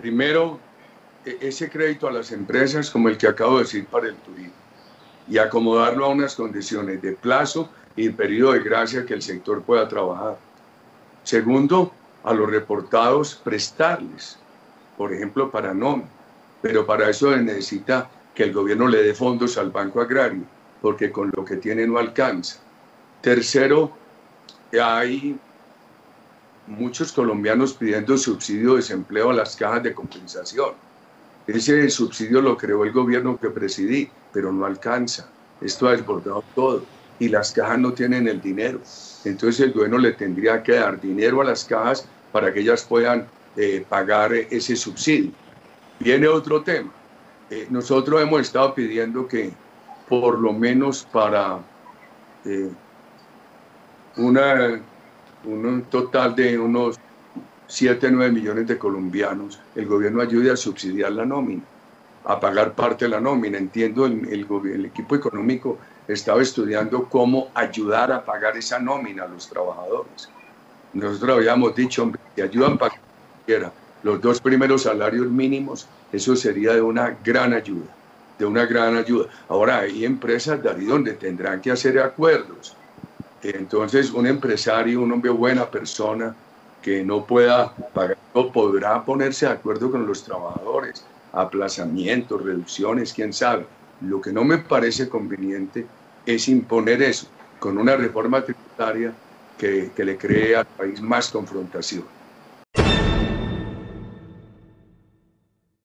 Primero, e, ese crédito a las empresas como el que acabo de decir para el turismo y acomodarlo a unas condiciones de plazo y periodo de gracia que el sector pueda trabajar. Segundo, a los reportados prestarles, por ejemplo, para no, pero para eso necesita que el gobierno le dé fondos al Banco Agrario, porque con lo que tiene no alcanza. Tercero, hay muchos colombianos pidiendo subsidio de desempleo a las cajas de compensación. Ese subsidio lo creó el gobierno que presidí, pero no alcanza. Esto ha desbordado todo y las cajas no tienen el dinero. Entonces el gobierno le tendría que dar dinero a las cajas para que ellas puedan eh, pagar ese subsidio. Viene otro tema. Eh, nosotros hemos estado pidiendo que por lo menos para eh, una, un total de unos 7, 9 millones de colombianos, el gobierno ayude a subsidiar la nómina, a pagar parte de la nómina. Entiendo, el, el, equipo económico estaba estudiando cómo ayudar a pagar esa nómina a los trabajadores. Nosotros habíamos dicho, hombre, que ayudan para que los dos primeros salarios mínimos, eso sería de una gran ayuda, de una gran ayuda. Ahora hay empresas, David, donde tendrán que hacer acuerdos. Entonces, un empresario, un hombre buena persona, que no pueda pagar, no podrá ponerse de acuerdo con los trabajadores, aplazamientos, reducciones, quién sabe. Lo que no me parece conveniente es imponer eso con una reforma tributaria que, que le cree al país más confrontación.